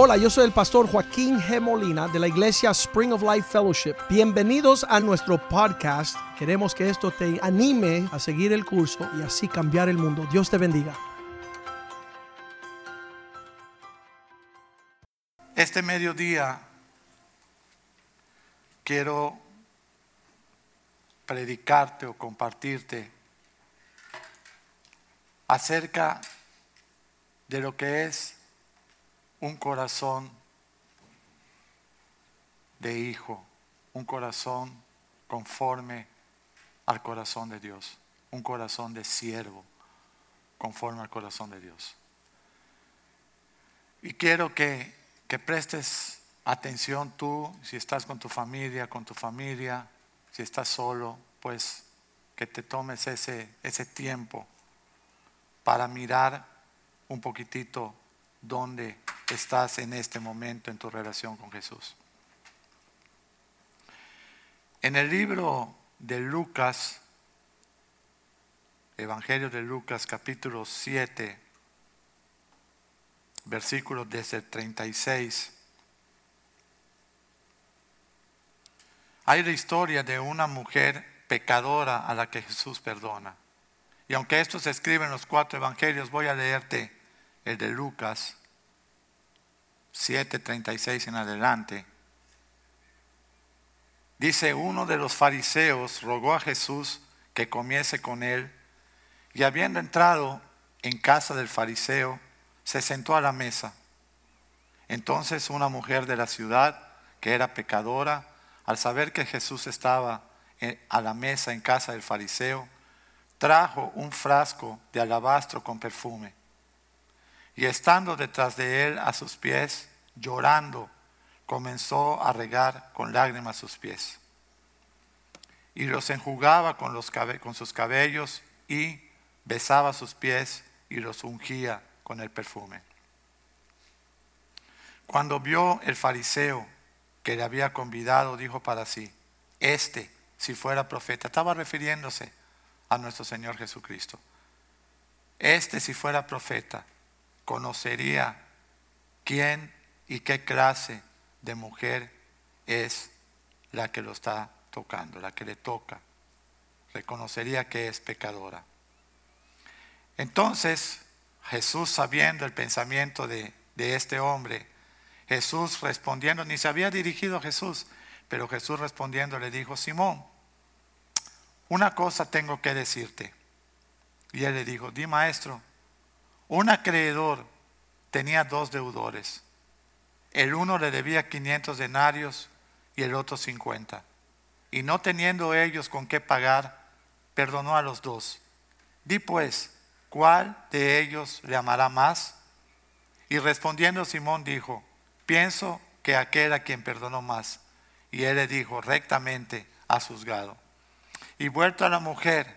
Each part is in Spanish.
Hola, yo soy el pastor Joaquín G. Molina de la iglesia Spring of Life Fellowship. Bienvenidos a nuestro podcast. Queremos que esto te anime a seguir el curso y así cambiar el mundo. Dios te bendiga. Este mediodía quiero predicarte o compartirte acerca de lo que es un corazón de hijo, un corazón conforme al corazón de Dios, un corazón de siervo conforme al corazón de Dios. Y quiero que, que prestes atención tú, si estás con tu familia, con tu familia, si estás solo, pues que te tomes ese, ese tiempo para mirar un poquitito dónde estás en este momento en tu relación con Jesús. En el libro de Lucas, Evangelio de Lucas capítulo 7, versículos desde el 36, hay la historia de una mujer pecadora a la que Jesús perdona. Y aunque esto se escribe en los cuatro evangelios, voy a leerte el de Lucas 7:36 en adelante. Dice, uno de los fariseos rogó a Jesús que comiese con él, y habiendo entrado en casa del fariseo, se sentó a la mesa. Entonces una mujer de la ciudad, que era pecadora, al saber que Jesús estaba a la mesa en casa del fariseo, trajo un frasco de alabastro con perfume. Y estando detrás de él a sus pies, llorando, comenzó a regar con lágrimas sus pies. Y los enjugaba con, sus cabellos y besaba sus pies y los ungía con el perfume. Cuando vio el fariseo que le había convidado, dijo para sí, este, si fuera profeta, estaba refiriéndose a nuestro Señor Jesucristo. Este, si fuera profeta, conocería quién y qué clase de mujer es la que lo está tocando, la que le toca. Reconocería que es pecadora. Entonces, Jesús, sabiendo el pensamiento de, de este hombre, Jesús respondiendo, ni se había dirigido a Jesús, pero Jesús respondiendo le dijo, Simón, una cosa tengo que decirte. Y él le dijo, di maestro, un acreedor tenía dos deudores. El uno le debía 500 denarios y el otro 50. Y no teniendo ellos con qué pagar, perdonó a los dos. Di pues, ¿cuál de ellos le amará más? Y respondiendo Simón dijo, pienso que aquel a quien perdonó más. Y él le dijo, rectamente has juzgado. Y vuelto a la mujer,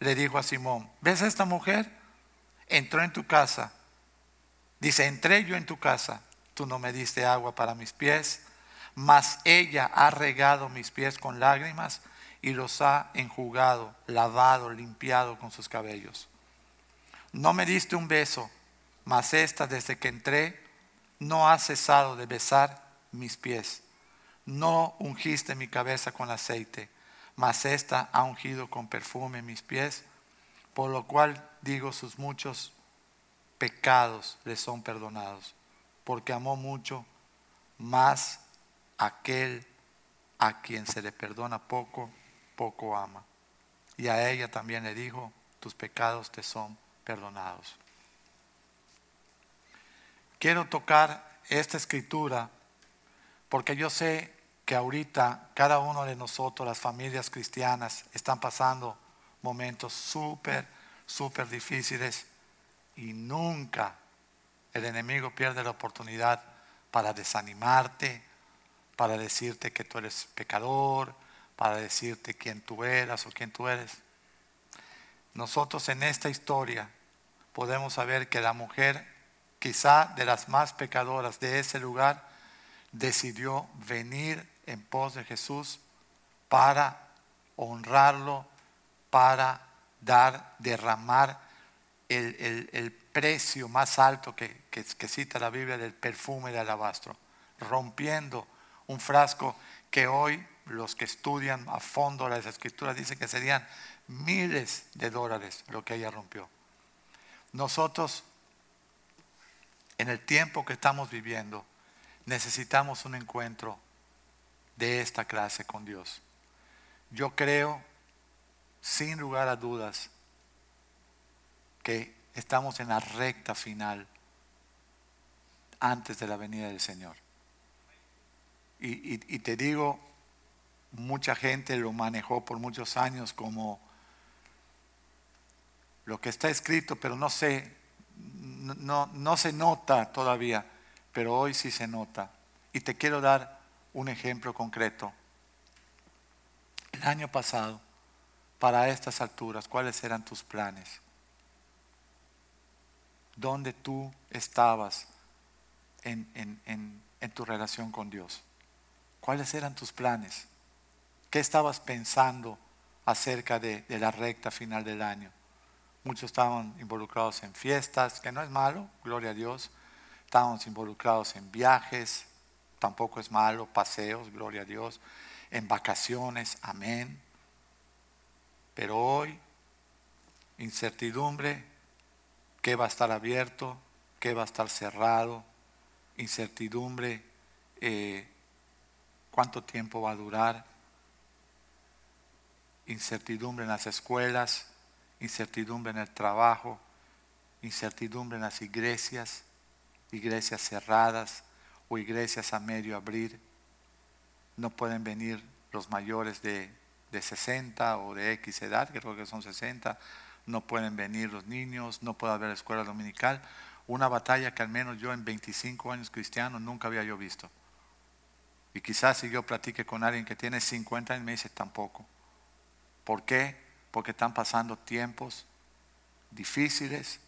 le dijo a Simón, ¿ves a esta mujer? Entró en tu casa. Dice, entré yo en tu casa tú no me diste agua para mis pies, mas ella ha regado mis pies con lágrimas y los ha enjugado, lavado, limpiado con sus cabellos. No me diste un beso, mas esta desde que entré no ha cesado de besar mis pies. No ungiste mi cabeza con aceite, mas esta ha ungido con perfume mis pies, por lo cual digo sus muchos pecados le son perdonados porque amó mucho, más aquel a quien se le perdona poco, poco ama. Y a ella también le dijo, tus pecados te son perdonados. Quiero tocar esta escritura porque yo sé que ahorita cada uno de nosotros, las familias cristianas, están pasando momentos súper, súper difíciles y nunca el enemigo pierde la oportunidad para desanimarte, para decirte que tú eres pecador, para decirte quién tú eras o quién tú eres. Nosotros en esta historia podemos saber que la mujer, quizá de las más pecadoras de ese lugar, decidió venir en pos de Jesús para honrarlo, para dar, derramar el, el- el precio más alto que, que- que cita la Biblia del perfume de alabastro, rompiendo un frasco que hoy los que estudian a fondo las escrituras dicen que serían miles de dólares lo que ella rompió. Nosotros, en el tiempo que estamos viviendo, necesitamos un encuentro de esta clase con Dios. Yo creo, sin lugar a dudas, que estamos en la recta final antes de la venida del Señor. Y, te digo, mucha gente lo manejó por muchos años como lo que está escrito, pero no no, no, no se nota todavía, pero hoy sí se nota. Y te quiero dar un ejemplo concreto. El año pasado, para estas alturas, ¿cuáles eran tus planes? ¿Dónde tú estabas en, en- en- en tu relación con Dios? ¿Cuáles eran tus planes? ¿Qué estabas pensando acerca de, de la recta final del año? Muchos estaban involucrados en fiestas, que no es malo, gloria a Dios. Estábamos involucrados en viajes, tampoco es malo, paseos, gloria a Dios. En vacaciones, amén. Pero hoy, incertidumbre, qué va a estar abierto, qué va a estar cerrado, incertidumbre, eh, cuánto tiempo va a durar, incertidumbre en las escuelas, incertidumbre en el trabajo, incertidumbre en las iglesias, iglesias cerradas o iglesias a medio abrir. No pueden venir los mayores de, de 60 o de X edad, que creo que son 60, no pueden venir los niños, no puede haber escuela dominical. Una batalla que al menos yo en 25 años cristiano nunca había yo visto. Y quizás si yo platique con alguien que tiene 50 años me dice tampoco. ¿Por qué? Porque están pasando tiempos difíciles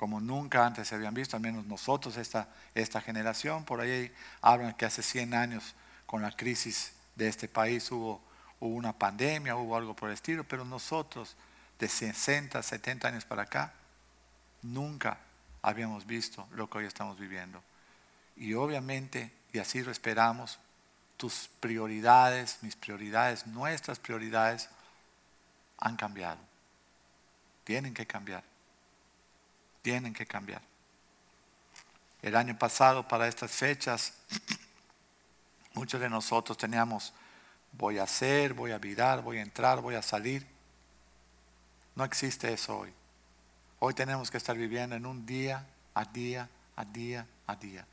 como nunca antes se habían visto, al menos nosotros, esta, esta generación. Por ahí hablan que hace 100 años con la crisis de este país hubo, hubo una pandemia, hubo algo por el estilo, pero nosotros de 60, 70 años para acá, nunca habíamos visto lo que hoy estamos viviendo. Y obviamente, y así lo esperamos, tus prioridades, mis prioridades, nuestras prioridades han cambiado. Tienen que cambiar. Tienen que cambiar. El año pasado, para estas fechas, muchos de nosotros teníamos, voy a hacer, voy a virar, voy a entrar, voy a salir. No existe eso hoy. Hoy tenemos que estar viviendo en un día a día, a día, a día.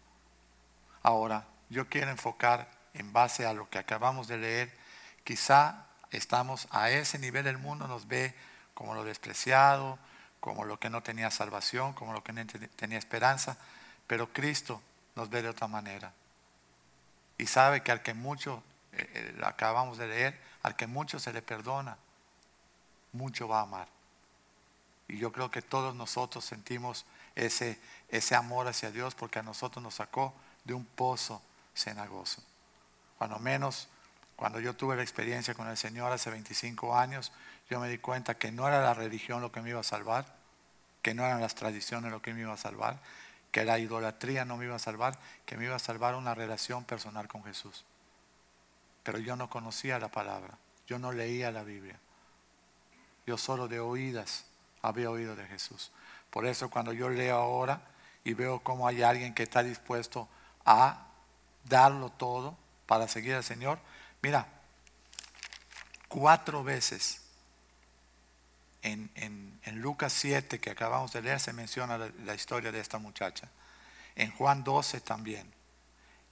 Ahora, yo quiero enfocar en base a lo que acabamos de leer. Quizá estamos a ese nivel, el mundo nos ve como lo despreciado, como lo que no tenía salvación, como lo que no tenía esperanza, pero Cristo nos ve de otra manera. Y sabe que al que mucho, eh, acabamos de leer, al que mucho se le perdona, mucho va a amar. Y yo creo que todos nosotros sentimos ese, ese amor hacia Dios porque a nosotros nos sacó de un pozo cenagoso. Cuando menos, cuando yo tuve la experiencia con el Señor hace 25 años, yo me di cuenta que no era la religión lo que me iba a salvar, que no eran las tradiciones lo que me iba a salvar, que la idolatría no me iba a salvar, que me iba a salvar una relación personal con Jesús. Pero yo no conocía la palabra, yo no leía la Biblia. Yo solo de oídas había oído de Jesús. Por eso cuando yo leo ahora y veo cómo hay alguien que está dispuesto a darlo todo para seguir al Señor, mira, cuatro veces en, en, en, Lucas 7 que acabamos de leer se menciona la, la, historia de esta muchacha. En Juan 12 también.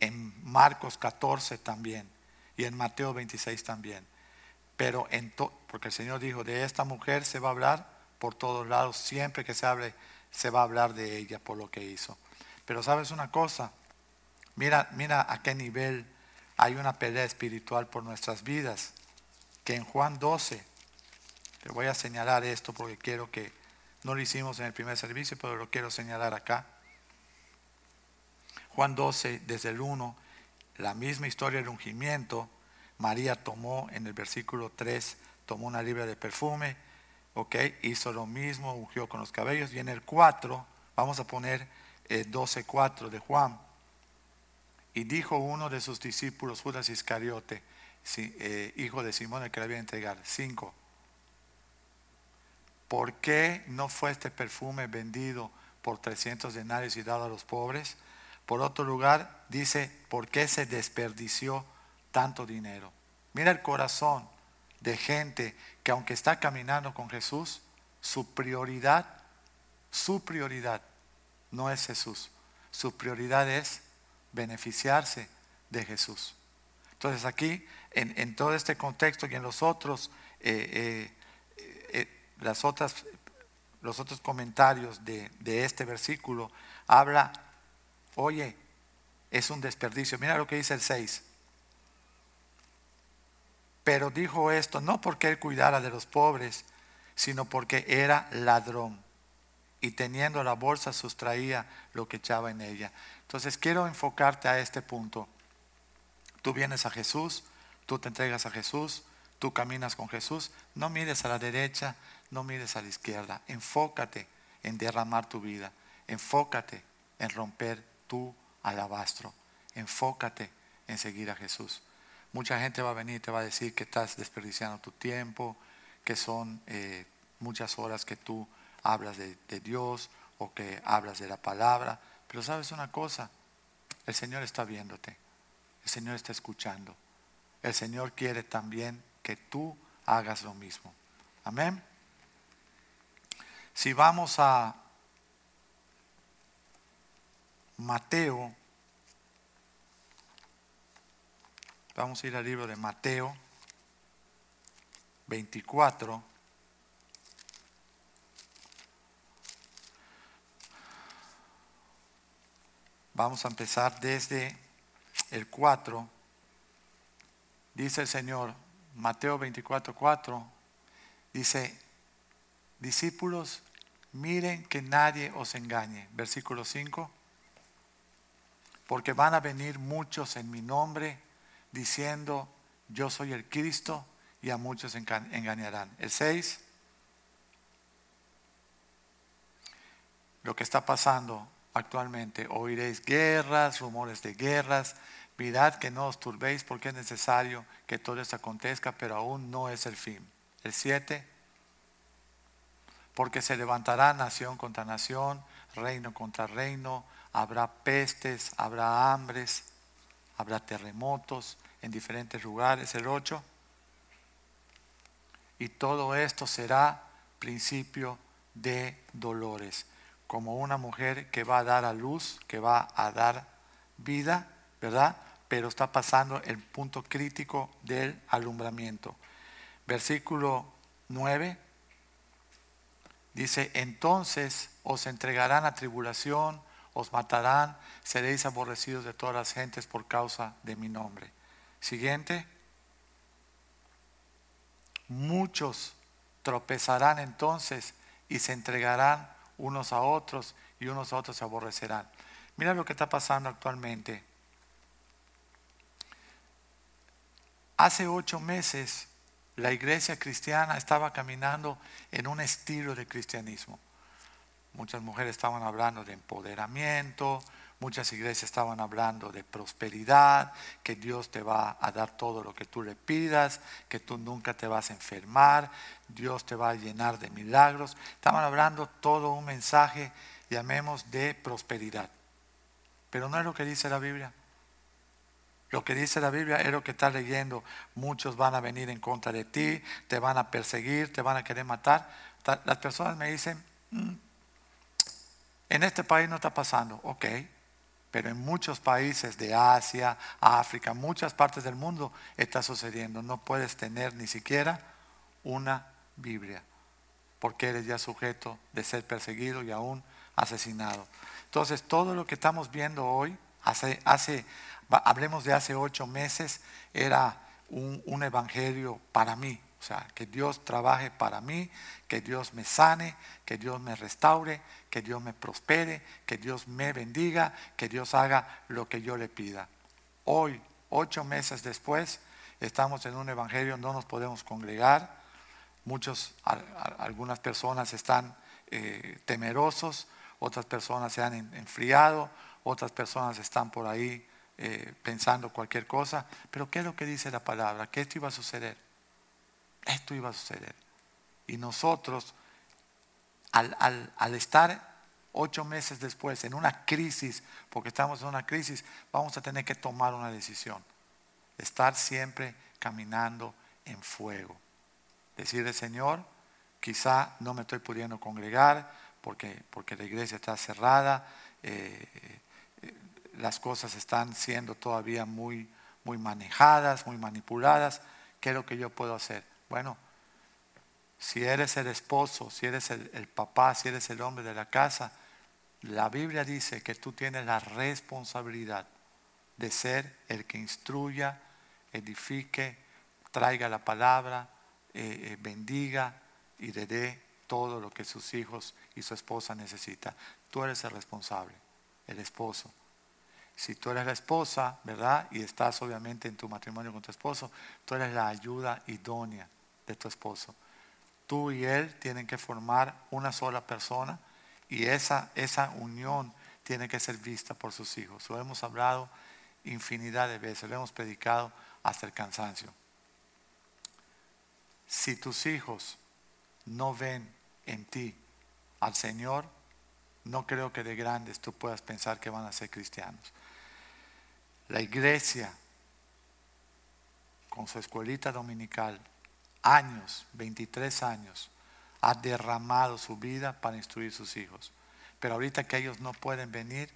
En Marcos 14 también. Y en Mateo 26 también. Pero en porque el Señor dijo, de esta mujer se va a hablar por todos lados. Siempre que se hable, se va a hablar de ella por lo que hizo. Pero sabes una cosa, mira, mira a qué nivel hay una pelea espiritual por nuestras vidas. Que en Juan 12, te voy a señalar esto porque quiero que, no lo hicimos en el primer servicio, pero lo quiero señalar acá. Juan 12, desde el 1, la misma historia del ungimiento. María tomó en el versículo 3, tomó una libra de perfume, ¿ok? Hizo lo mismo, ungió con los cabellos. Y en el 4, vamos a poner eh, 12.4 de Juan. Y dijo uno de sus discípulos, Judas Iscariote, eh, hijo de Simón, el que le había entregado. 5. ¿Por qué no fue este perfume vendido por 300 denarios y dado a los pobres? Por otro lugar, dice, ¿por qué se desperdició tanto dinero? Mira el corazón de gente que aunque está caminando con Jesús, su prioridad, su prioridad no es Jesús. Su prioridad es beneficiarse de Jesús. Entonces aquí, en, todo este contexto y en los otros, eh, eh, eh, los otros comentarios de, de este versículo, habla, oye, es un desperdicio. Mira lo que dice el 6. Pero dijo esto no porque él cuidara de los pobres, sino porque era ladrón y teniendo la bolsa sustraía lo que echaba en ella. Entonces quiero enfocarte a este punto. Tú vienes a Jesús, tú te entregas a Jesús, tú caminas con Jesús, no mires a la derecha, no mires a la izquierda, enfócate en derramar tu vida, enfócate en romper tu alabastro, enfócate en seguir a Jesús. Mucha gente va a venir y te va a decir que estás desperdiciando tu tiempo, que son eh, muchas horas que tú hablas de, de Dios o que hablas de la palabra. Pero sabes una cosa, el Señor está viéndote, el Señor está escuchando. El Señor quiere también que tú hagas lo mismo. Amén. Si vamos a Mateo Vamos a ir al libro de Mateo 24. Vamos a empezar desde el 4. Dice el Señor, Mateo 24, 4, dice, discípulos, miren que nadie os engañe. Versículo 5, porque van a venir muchos en mi nombre diciendo, yo soy el Cristo, y a muchos engañarán. El 6, lo que está pasando actualmente, oiréis guerras, rumores de guerras, mirad que no os turbéis porque es necesario que todo esto acontezca, pero aún no es el fin. El 7, porque se levantará nación contra nación, reino contra reino, habrá pestes, habrá hambres, habrá terremotos, en diferentes lugares, el 8. Y todo esto será principio de dolores, como una mujer que va a dar a luz, que va a dar vida, ¿verdad? Pero está pasando el punto crítico del alumbramiento. Versículo 9 dice, entonces os entregarán a tribulación, os matarán, seréis aborrecidos de todas las gentes por causa de mi nombre. Siguiente. Muchos tropezarán entonces y se entregarán unos a otros y unos a otros se aborrecerán. Mira lo que está pasando actualmente. Hace ocho meses la iglesia cristiana estaba caminando en un estilo de cristianismo. Muchas mujeres estaban hablando de empoderamiento, Muchas iglesias estaban hablando de prosperidad, que Dios te va a dar todo lo que tú le pidas, que tú nunca te vas a enfermar, Dios te va a llenar de milagros. Estaban hablando todo un mensaje, llamemos, de prosperidad. Pero no es lo que dice la Biblia. Lo que dice la Biblia es lo que está leyendo. Muchos van a venir en contra de ti, te van a perseguir, te van a querer matar. Las personas me dicen, mm, en este país no está pasando. Ok, pero en muchos países de Asia, África, muchas partes del mundo está sucediendo. No puedes tener ni siquiera una Biblia, porque eres ya sujeto de ser perseguido y aún asesinado. Entonces, todo lo que estamos viendo hoy, hace, hablemos de hace ocho meses, era un evangelio para mí, o sea, que Dios trabaje para mí, que Dios me sane, que Dios me restaure, que Dios me prospere, que Dios me bendiga, que Dios haga lo que yo le pida. Hoy, ocho meses después, estamos en un evangelio, no nos podemos congregar, Muchos, algunas personas están eh, temerosos, otras personas se han enfriado, otras personas están por ahí eh, pensando cualquier cosa. Pero ¿qué es lo que dice la palabra? Que esto iba a suceder. Esto iba a suceder. Y nosotros, al, estar ocho meses después en una crisis, porque estamos en una crisis, vamos a tener que tomar una decisión. Estar siempre caminando en fuego. Decirle, Señor, quizá no me estoy pudiendo congregar porque, porque la iglesia está cerrada, eh, eh, las cosas están siendo todavía muy, muy manejadas, muy manipuladas. ¿Qué es lo que yo puedo hacer? Bueno, si eres el esposo, si eres el, papá, si eres el hombre de la casa, la Biblia dice que tú tienes la responsabilidad de ser el que instruya, edifique, traiga la palabra, eh, eh, bendiga y le dé todo lo que sus hijos y su esposa necesitan. Tú eres el responsable, el esposo. Si tú eres la esposa, ¿verdad? Y estás obviamente en tu matrimonio con tu esposo, tú eres la ayuda idónea de tu esposo. Tú y él tienen que formar una sola persona y esa, esa unión tiene que ser vista por sus hijos. Lo hemos hablado infinidad de veces, lo hemos predicado hasta el cansancio. Si tus hijos no ven en ti al Señor, no creo que de grandes tú puedas pensar que van a ser cristianos. La iglesia, con su escuelita dominical, años, 23 años, ha derramado su vida para instruir sus hijos. Pero ahorita que ellos no pueden venir,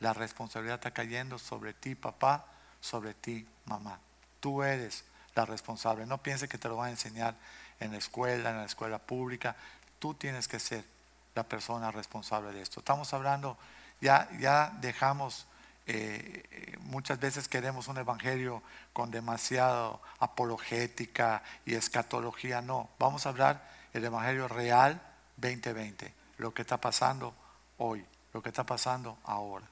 la responsabilidad está cayendo sobre ti, papá, sobre ti, mamá. Tú eres la responsable. No piense que te lo van a enseñar en la escuela, en la escuela pública. Tú tienes que ser la persona responsable de esto. Estamos hablando, ya, ya dejamos, eh, eh, muchas veces queremos un evangelio con demasiado apologética y escatología. No, vamos a hablar el evangelio real 2020, lo que está pasando hoy, lo que está pasando ahora.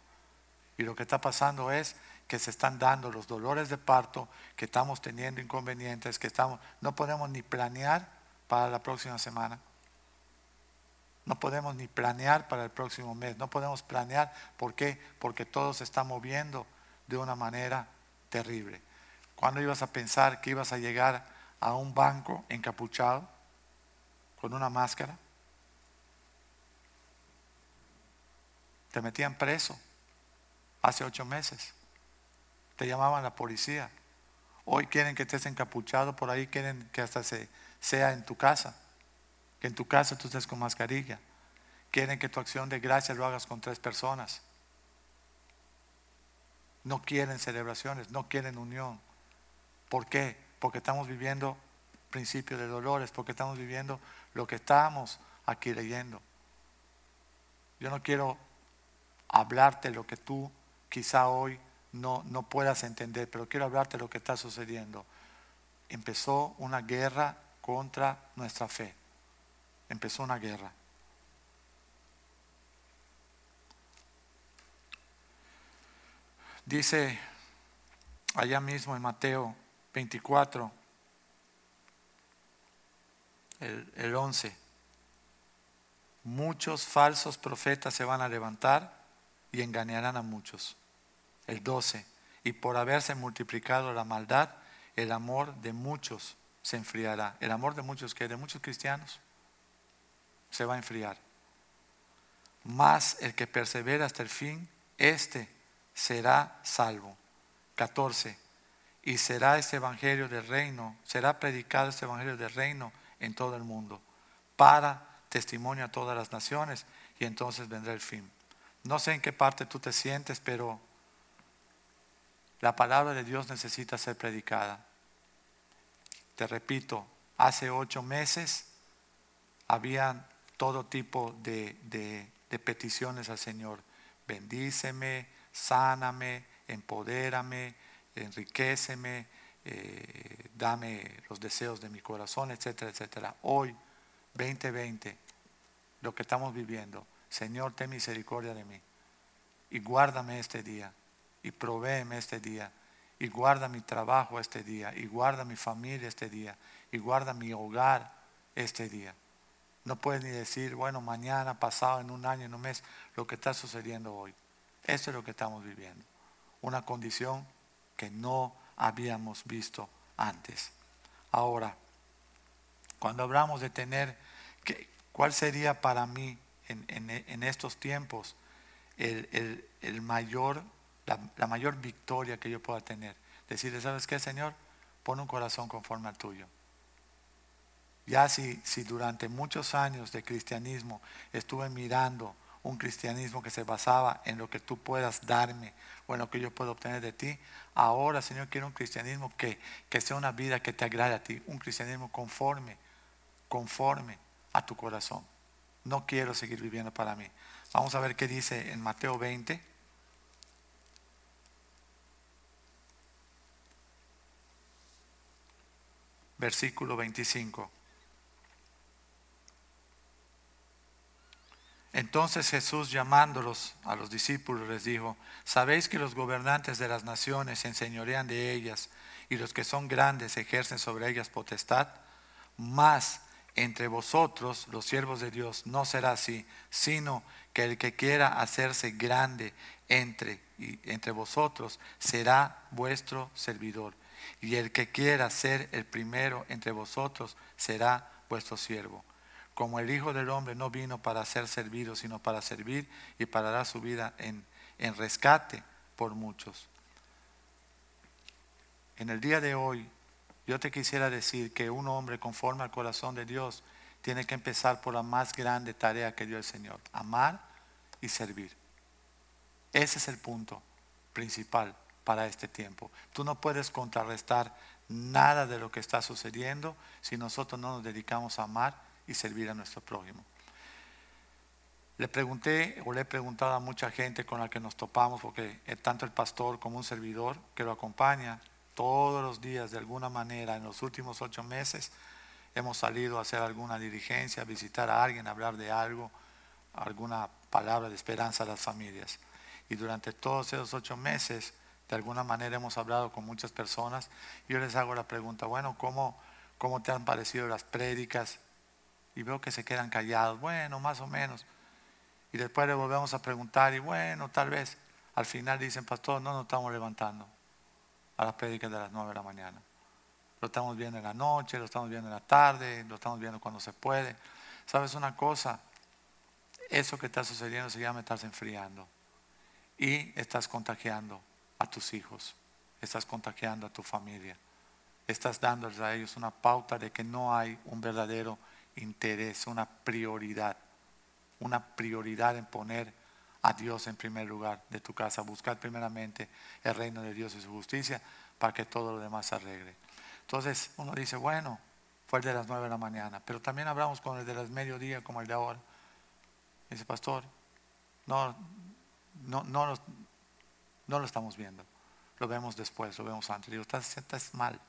Y lo que está pasando es que se están dando los dolores de parto, que estamos teniendo inconvenientes, que estamos, no podemos ni planear para la próxima semana. No podemos ni planear para el próximo mes. No podemos planear. ¿Por qué? Porque todo se está moviendo de una manera terrible. ¿Cuándo ibas a pensar que ibas a llegar a un banco encapuchado con una máscara? Te metían preso hace ocho meses te llamaban la policía. Hoy quieren que estés encapuchado por ahí, quieren que hasta se, sea en tu casa, que en tu casa tú estés con mascarilla. Quieren que tu acción de gracia lo hagas con tres personas. No quieren celebraciones, no quieren unión. ¿Por qué? Porque estamos viviendo principios de dolores, porque estamos viviendo lo que estamos aquí leyendo. Yo no quiero hablarte lo que tú quizá hoy no, no puedas entender, pero quiero hablarte lo que está sucediendo. Empezó una guerra contra nuestra fe. Empezó una guerra. Dice allá mismo en Mateo 24, el, el 11, muchos falsos profetas se van a levantar y engañarán a muchos el 12, y por haberse multiplicado la maldad, el amor de muchos se enfriará. El amor de muchos que de muchos cristianos se va a enfriar. Más el que persevera hasta el fin, este será salvo. 14. Y será este evangelio del reino, será predicado este evangelio del reino en todo el mundo, para testimonio a todas las naciones, y entonces vendrá el fin. No sé en qué parte tú te sientes, pero la palabra de Dios necesita ser predicada. Te repito, hace ocho meses había todo tipo de, peticiones al Señor. Bendíceme, sáname, empodérame, enriqueceme, eh, dame los deseos de mi corazón, etcétera, etcétera. Hoy, 2020, lo que estamos viviendo, Señor, ten misericordia de mí y guárdame este día y provéeme este día y guarda mi trabajo este día y guarda mi familia este día y guarda mi hogar este día. No puedes ni decir, bueno, mañana, pasado, en un año, en un mes, lo que está sucediendo hoy. Esto es lo que estamos viviendo. Una condición que no habíamos visto antes. Ahora, cuando hablamos de tener, ¿cuál sería para mí en, estos tiempos el, mayor, la, la, mayor victoria que yo pueda tener? Decirle, ¿sabes qué, Señor? Pon un corazón conforme al tuyo. Ya si, si durante muchos años de cristianismo estuve mirando un cristianismo que se basaba en lo que tú puedas darme o en lo que yo puedo obtener de ti, ahora Señor quiero un cristianismo que, que sea una vida que te agrade a ti, un cristianismo conforme, conforme a tu corazón. No quiero seguir viviendo para mí. Vamos a ver qué dice en Mateo 20. Versículo 25. Entonces Jesús llamándolos a los discípulos les dijo, sabéis que los gobernantes de las naciones se enseñorean de ellas y los que son grandes ejercen sobre ellas potestad, mas entre vosotros, los siervos de Dios, no será así, sino que el que quiera hacerse grande entre, entre vosotros será vuestro servidor. Y el que quiera ser el primero entre vosotros será vuestro siervo como el Hijo del Hombre no vino para ser servido, sino para servir y para dar su vida en, en rescate por muchos. En el día de hoy, yo te quisiera decir que un hombre conforme al corazón de Dios tiene que empezar por la más grande tarea que dio el Señor, amar y servir. Ese es el punto principal para este tiempo. Tú no puedes contrarrestar nada de lo que está sucediendo si nosotros no nos dedicamos a amar y servir a nuestro prójimo. Le pregunté o le he preguntado a mucha gente con la que nos topamos, porque tanto el pastor como un servidor que lo acompaña todos los días de alguna manera en los últimos ocho meses, hemos salido a hacer alguna dirigencia, a visitar a alguien, a hablar de algo, alguna palabra de esperanza a las familias. Y durante todos esos ocho meses, de alguna manera hemos hablado con muchas personas. Y yo les hago la pregunta, bueno, ¿cómo, cómo te han parecido las prédicas? Y veo que se quedan callados, bueno, más o menos. Y después le volvemos a preguntar y bueno, tal vez al final dicen, pastor, no nos estamos levantando a las prédicas de las 9 de la mañana. Lo estamos viendo en la noche, lo estamos viendo en la tarde, lo estamos viendo cuando se puede. ¿Sabes una cosa? Eso que está sucediendo se llama estarse enfriando. Y estás contagiando a tus hijos, estás contagiando a tu familia, estás dándoles a ellos una pauta de que no hay un verdadero interés, una prioridad, una prioridad en poner a Dios en primer lugar de tu casa, buscar primeramente el reino de Dios y su justicia para que todo lo demás se arregle. Entonces uno dice, bueno, fue el de las nueve de la mañana, pero también hablamos con el de las mediodía como el de ahora. Dice, pastor, no, no, no, no lo estamos viendo, lo vemos después, lo vemos antes. Digo, estás, estás mal,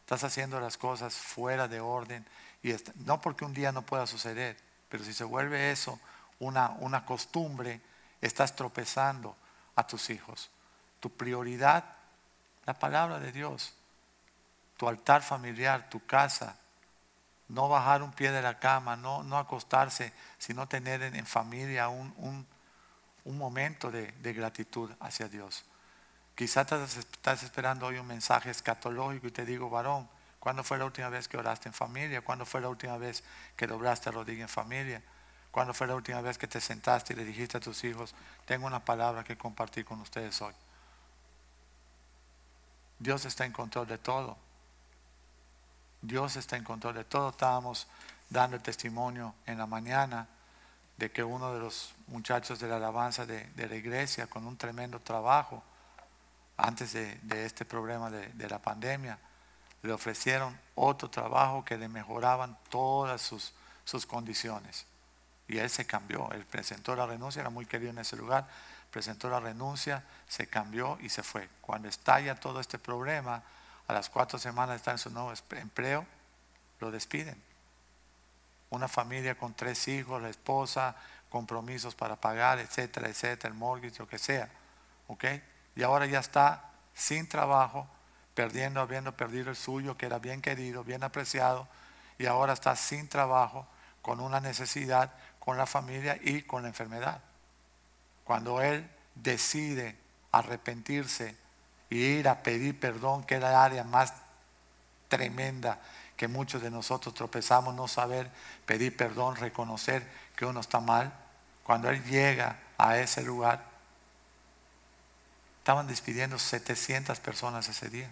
estás haciendo las cosas fuera de orden y no porque un día no pueda suceder, pero si se vuelve eso una, una costumbre, estás tropezando a tus hijos. Tu prioridad, la palabra de Dios, tu altar familiar, tu casa, no bajar un pie de la cama, no, no acostarse, sino tener en, familia un, momento de, de, gratitud hacia Dios. Quizás estás esperando hoy un mensaje escatológico y te digo, varón, ¿Cuándo fue la última vez que oraste en familia? ¿Cuándo fue la última vez que doblaste rodilla en familia? ¿Cuándo fue la última vez que te sentaste y le dijiste a tus hijos, tengo una palabra que compartir con ustedes hoy? Dios está en control de todo. Dios está en control de todo. Estábamos dando el testimonio en la mañana de que uno de los muchachos de la alabanza de, la iglesia, con un tremendo trabajo, antes de, este problema de la pandemia, le ofrecieron otro trabajo que le mejoraban todas sus, sus condiciones. Y él se cambió, él presentó la renuncia, era muy querido en ese lugar, presentó la renuncia, se cambió y se fue. Cuando estalla todo este problema, a las cuatro semanas está en su nuevo empleo, lo despiden. Una familia con tres hijos, la esposa, compromisos para pagar, etcétera, etcétera, el mortgage, lo que sea. ¿Ok? Y ahora ya está sin trabajo, perdiendo, habiendo perdido el suyo, que era bien querido, bien apreciado, y ahora está sin trabajo, con una necesidad, con la familia y con la enfermedad. Cuando él decide arrepentirse y ir a pedir perdón, que era el área más tremenda que muchos de nosotros tropezamos, no saber pedir perdón, reconocer que uno está mal. Cuando él llega a ese lugar, estaban despidiendo 700 personas ese día.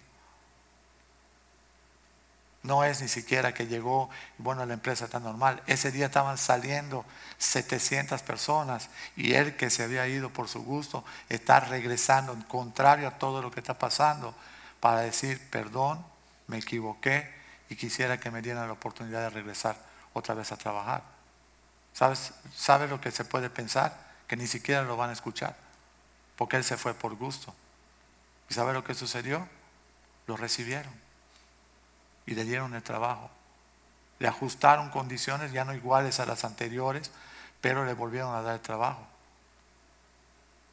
No es ni siquiera que llegó, bueno, la empresa está normal. Ese día estaban saliendo 700 personas y él que se había ido por su gusto está regresando, contrario a todo lo que está pasando, para decir, perdón, me equivoqué y quisiera que me dieran la oportunidad de regresar otra vez a trabajar. ¿Sabes, ¿Sabes lo que se puede pensar? Que ni siquiera lo van a escuchar, porque él se fue por gusto. ¿Y sabe lo que sucedió? Lo recibieron y le dieron el trabajo. Le ajustaron condiciones ya no iguales a las anteriores, pero le volvieron a dar el trabajo.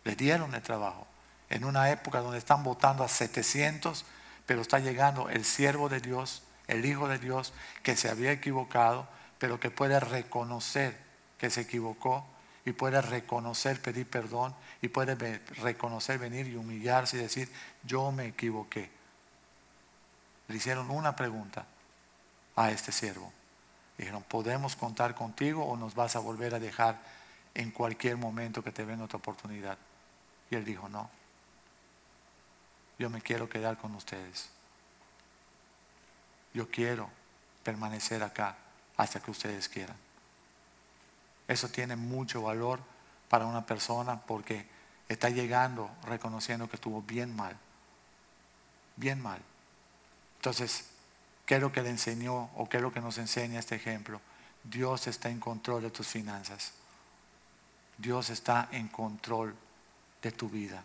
Le dieron el trabajo. En una época donde están votando a 700, pero está llegando el siervo de Dios, el Hijo de Dios, que se había equivocado, pero que puede reconocer que se equivocó y puede reconocer, pedir perdón y puede reconocer, venir y humillarse y decir, yo me equivoqué le hicieron una pregunta a este siervo. Dijeron, ¿podemos contar contigo o nos vas a volver a dejar en cualquier momento que te venga otra oportunidad? Y él dijo, no, yo me quiero quedar con ustedes. Yo quiero permanecer acá hasta que ustedes quieran. Eso tiene mucho valor para una persona porque está llegando reconociendo que estuvo bien mal, bien mal. Entonces, ¿qué es lo que le enseñó o qué es lo que nos enseña este ejemplo? Dios está en control de tus finanzas. Dios está en control de tu vida.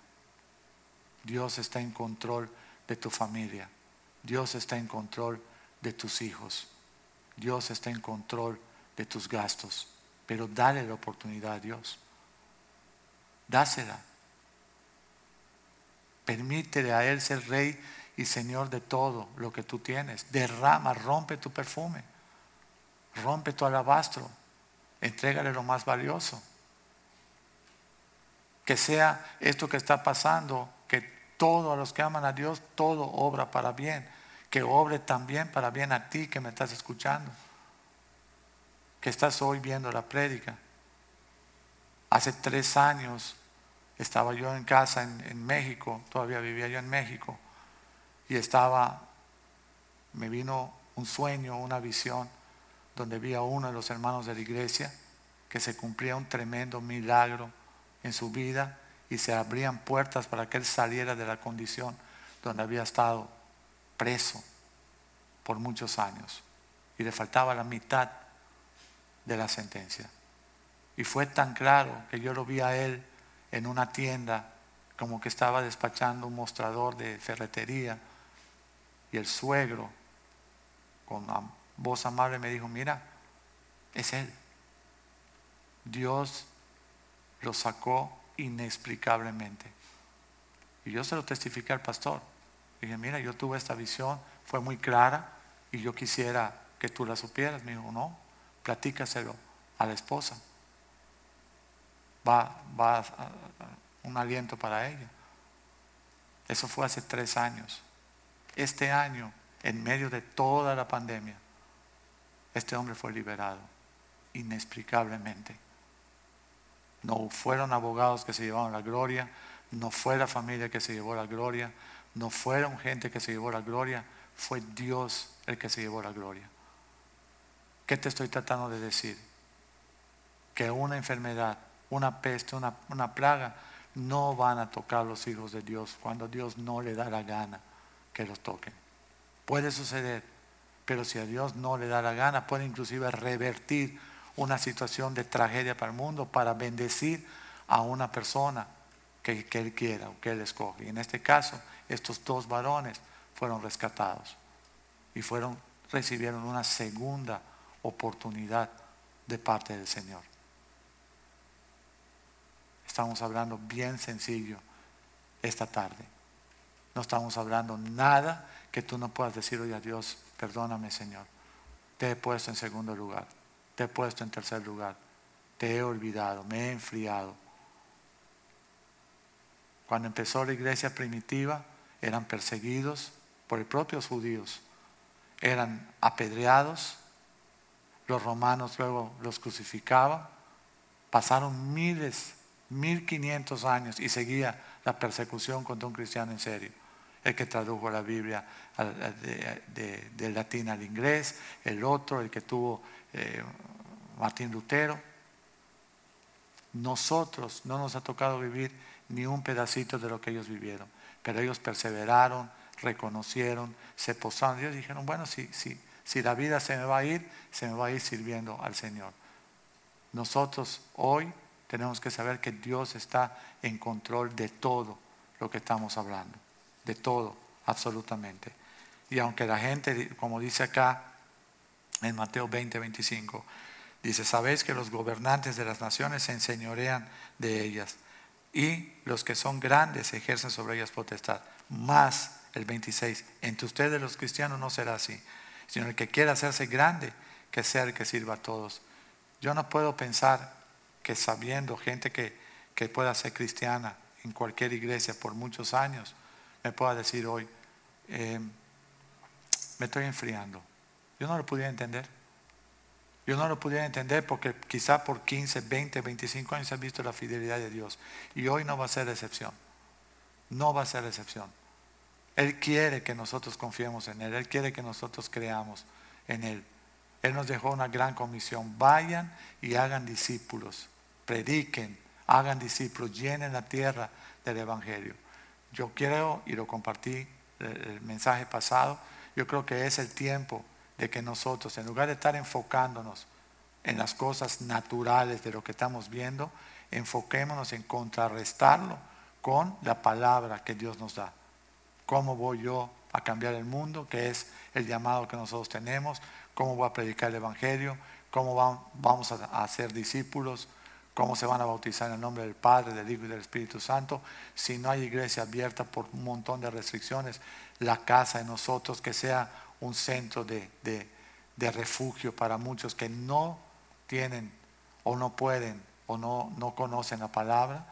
Dios está en control de tu familia. Dios está en control de tus hijos. Dios está en control de tus gastos. Pero dale la oportunidad a Dios. Dásela. Permítele a Él ser rey y Señor de todo lo que tú tienes. Derrama, rompe tu perfume, rompe tu alabastro, entrégale lo más valioso. Que sea esto que está pasando, que todos a los que aman a Dios, todo obra para bien. Que obre también para bien a ti que me estás escuchando, que estás hoy viendo la prédica. Hace tres años estaba yo en casa en México, todavía vivía yo en México y estaba, me vino un sueño, una visión, donde vi a uno de los hermanos de la iglesia que se cumplía un tremendo milagro en su vida y se abrían puertas para que él saliera de la condición donde había estado preso por muchos años y le faltaba la mitad de la sentencia. Y fue tan claro que yo lo vi a él en una tienda como que estaba despachando un mostrador de ferretería y el suegro, con voz amable, me dijo, mira, es él. Dios lo sacó inexplicablemente. Y yo se lo testifiqué al pastor. Dije, mira, yo tuve esta visión, fue muy clara y yo quisiera que tú la supieras. Me dijo, no, platícaselo a la esposa. Va, va un aliento para ella. Eso fue hace tres años este año, en medio de toda la pandemia, este hombre fue liberado inexplicablemente. No fueron abogados que se llevaron la gloria, no fue la familia que se llevó la gloria, no fueron gente que se llevó la gloria, fue Dios el que se llevó la gloria. ¿Qué te estoy tratando de decir? Que una enfermedad, una peste, una, una plaga, no van a tocar los hijos de Dios cuando Dios no le da la gana que los toquen. Puede suceder, pero si a Dios no le da la gana, puede inclusive revertir una situación de tragedia para el mundo para bendecir a una persona que, que Él quiera o que Él escoge. Y en este caso, estos dos varones fueron rescatados y fueron, recibieron una segunda oportunidad de parte del Señor. Estamos hablando bien sencillo esta tarde. No estamos hablando nada que tú no puedas decir hoy a Dios, perdóname Señor. te he puesto en segundo lugar, te he puesto en tercer lugar, te he olvidado, me he enfriado. Cuando empezó la iglesia primitiva, eran perseguidos por los propios judíos, eran apedreados, los romanos luego los crucificaban, pasaron miles, mil quinientos años y seguía la persecución contra un cristiano en serio el que tradujo la Biblia del latín al inglés, el otro, el que tuvo eh, Martín Lutero. Nosotros no nos ha tocado vivir ni un pedacito de lo que ellos vivieron, pero ellos perseveraron, reconocieron, se posaron. Ellos dijeron, bueno, si, si, si la vida se me va a ir, se me va a ir sirviendo al Señor. Nosotros hoy tenemos que saber que Dios está en control de todo lo que estamos hablando de todo, absolutamente. Y aunque la gente, como dice acá en Mateo 20, 25, dice, sabéis que los gobernantes de las naciones se enseñorean de ellas y los que son grandes ejercen sobre ellas potestad. Más el 26, entre ustedes los cristianos no será así, sino el que quiera hacerse grande, que sea el que sirva a todos. Yo no puedo pensar que sabiendo gente que, que pueda ser cristiana en cualquier iglesia por muchos años, me pueda decir hoy, eh, me estoy enfriando. Yo no lo pudiera entender. Yo no lo pudiera entender porque quizá por 15, 20, 25 años he visto la fidelidad de Dios. Y hoy no va a ser excepción. No va a ser excepción. Él quiere que nosotros confiemos en Él. Él quiere que nosotros creamos en Él. Él nos dejó una gran comisión. Vayan y hagan discípulos. Prediquen, hagan discípulos, llenen la tierra del Evangelio. Yo creo, y lo compartí el mensaje pasado, yo creo que es el tiempo de que nosotros, en lugar de estar enfocándonos en las cosas naturales de lo que estamos viendo, enfoquémonos en contrarrestarlo con la palabra que Dios nos da. ¿Cómo voy yo a cambiar el mundo? Que es el llamado que nosotros tenemos. ¿Cómo voy a predicar el Evangelio? ¿Cómo vamos a hacer discípulos? ¿Cómo se van a bautizar en el nombre del Padre, del Hijo y del Espíritu Santo? Si no hay iglesia abierta por un montón de restricciones, la casa de nosotros que sea un centro de, refugio para muchos que no tienen o no pueden o no, no conocen la palabra.